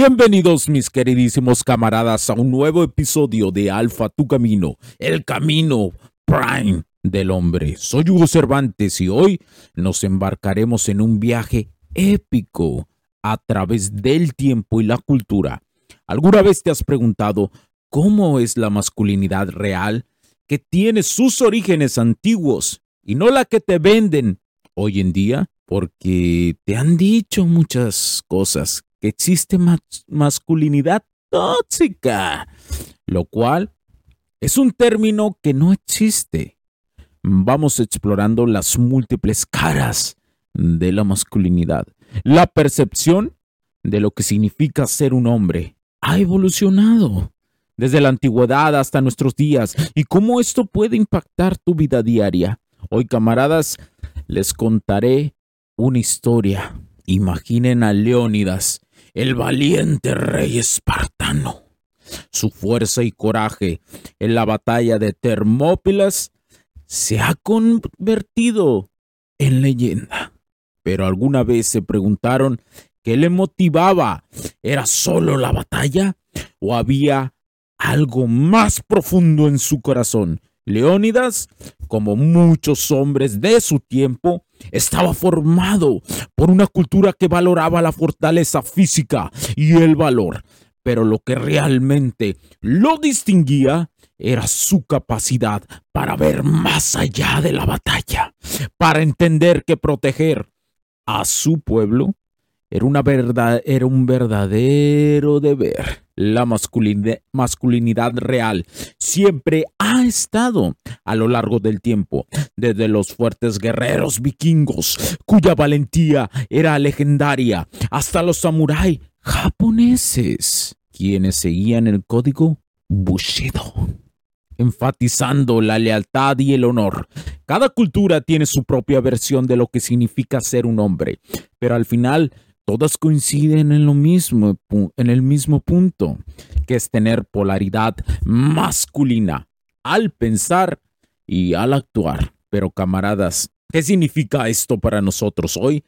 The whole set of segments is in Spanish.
Bienvenidos mis queridísimos camaradas a un nuevo episodio de Alfa Tu Camino, el camino prime del hombre. Soy Hugo Cervantes y hoy nos embarcaremos en un viaje épico a través del tiempo y la cultura. ¿Alguna vez te has preguntado cómo es la masculinidad real que tiene sus orígenes antiguos y no la que te venden hoy en día? Porque te han dicho muchas cosas que existe masculinidad tóxica, lo cual es un término que no existe. Vamos explorando las múltiples caras de la masculinidad. La percepción de lo que significa ser un hombre ha evolucionado desde la antigüedad hasta nuestros días y cómo esto puede impactar tu vida diaria. Hoy, camaradas, les contaré una historia. Imaginen a Leónidas, el valiente rey espartano. Su fuerza y coraje en la batalla de Termópilas se ha convertido en leyenda. Pero alguna vez se preguntaron qué le motivaba. ¿Era solo la batalla o había algo más profundo en su corazón? Leónidas, como muchos hombres de su tiempo, estaba formado por una cultura que valoraba la fortaleza física y el valor, pero lo que realmente lo distinguía era su capacidad para ver más allá de la batalla, para entender que proteger a su pueblo era, una verdad, era un verdadero deber. La masculinidad, real siempre ha estado a lo largo del tiempo, desde los fuertes guerreros vikingos, cuya valentía era legendaria, hasta los samuráis japoneses, quienes seguían el código Bushido enfatizando la lealtad y el honor. Cada cultura tiene su propia versión de lo que significa ser un hombre, pero al final todas coinciden en lo mismo, en el mismo punto, que es tener polaridad masculina al pensar y al actuar. Pero camaradas, ¿qué significa esto para nosotros hoy?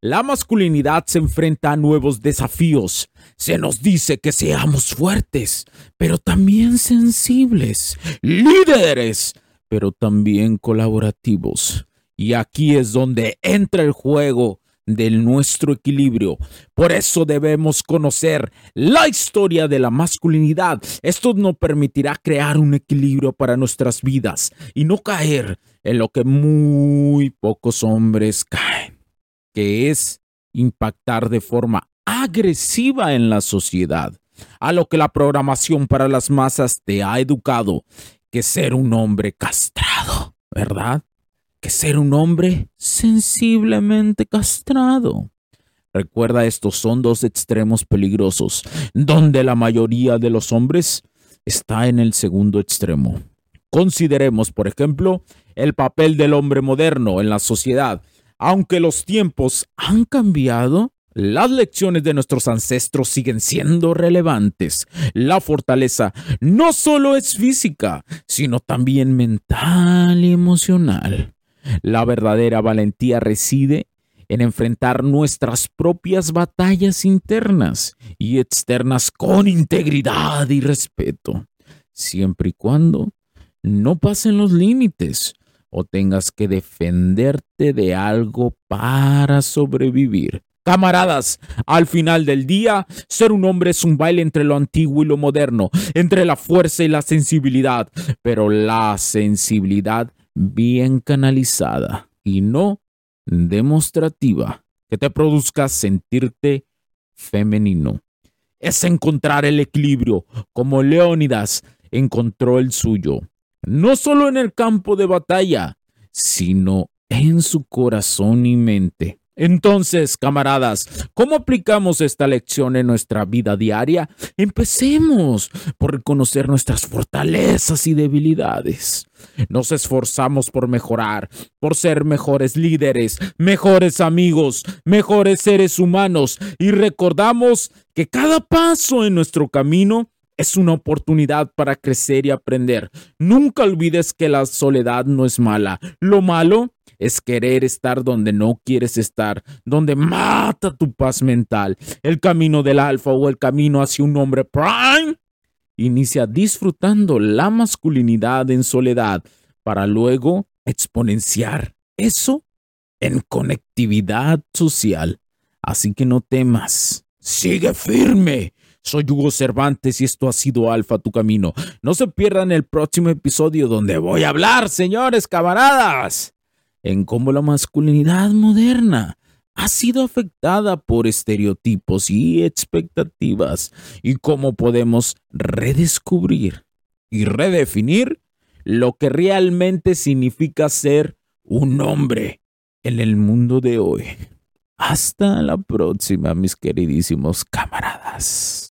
La masculinidad se enfrenta a nuevos desafíos. Se nos dice que seamos fuertes, pero también sensibles, líderes, pero también colaborativos. Y aquí es donde entra el juego de nuestro equilibrio. Por eso debemos conocer la historia de la masculinidad. Esto nos permitirá crear un equilibrio para nuestras vidas y no caer en lo que muy pocos hombres caen, que es impactar de forma agresiva en la sociedad, a lo que la programación para las masas te ha educado, que ser un hombre castrado, ¿verdad? Que ser un hombre sensiblemente castrado. Recuerda, estos son dos extremos peligrosos, donde la mayoría de los hombres está en el segundo extremo. Consideremos, por ejemplo, el papel del hombre moderno en la sociedad. Aunque los tiempos han cambiado, Las lecciones de nuestros ancestros siguen siendo relevantes. La fortaleza no solo es física, sino también mental y emocional. La verdadera valentía reside en enfrentar nuestras propias batallas internas y externas con integridad y respeto, siempre y cuando no pasen los límites o tengas que defenderte de algo para sobrevivir. Camaradas, al final del día, ser un hombre es un baile entre lo antiguo y lo moderno, entre la fuerza y la sensibilidad, pero la sensibilidad bien canalizada y no demostrativa, que te produzca sentirte femenino. Es encontrar el equilibrio, como Leónidas encontró el suyo, no solo en el campo de batalla, sino en su corazón y mente. Entonces, camaradas, ¿cómo aplicamos esta lección en nuestra vida diaria? Empecemos por reconocer nuestras fortalezas y debilidades. Nos esforzamos por mejorar, por ser mejores líderes, mejores amigos, mejores seres humanos y recordamos que cada paso en nuestro camino es una oportunidad para crecer y aprender. Nunca olvides que la soledad no es mala. Lo malo es querer estar donde no quieres estar, donde mata tu paz mental. El camino del alfa o el camino hacia un hombre prime inicia disfrutando la masculinidad en soledad para luego exponenciar eso en conectividad social. Así que no temas, sigue firme. Soy Hugo Cervantes y esto ha sido Alfa Tu Camino. No se pierdan el próximo episodio donde voy a hablar, señores camaradas en cómo la masculinidad moderna ha sido afectada por estereotipos y expectativas y cómo podemos redescubrir y redefinir lo que realmente significa ser un hombre en el mundo de hoy. Hasta la próxima, mis queridísimos camaradas.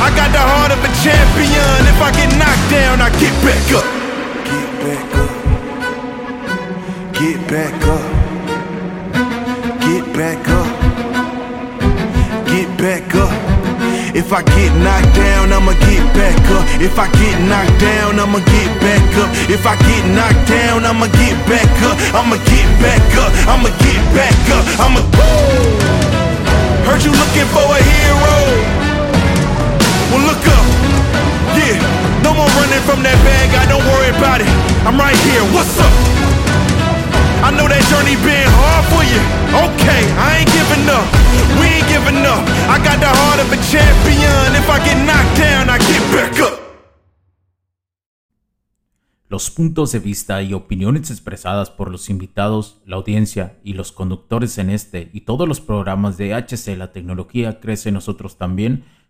I got the heart of a champion. If I get knocked down, I get back up. Get back up. Get back up. Get back up. Get back up. If I get knocked down, I'ma get back up. If I get knocked down, I'ma get back up. If I get knocked down, I'ma get back up. I'ma get back up. I'ma get back up. I'ma. Heard you looking for a hero. Well, look up. Yeah, no more running from that bad guy. Don't worry about it. I'm right here. What's up? I know that journey been hard for you. Okay, I ain't giving up. We ain't giving up. I got the heart of a champion. If I get knocked down, I get back up. Los puntos de vista y opiniones expresadas por los invitados, la audiencia y los conductores en este y todos los programas de HC La Tecnología Crece Nosotros también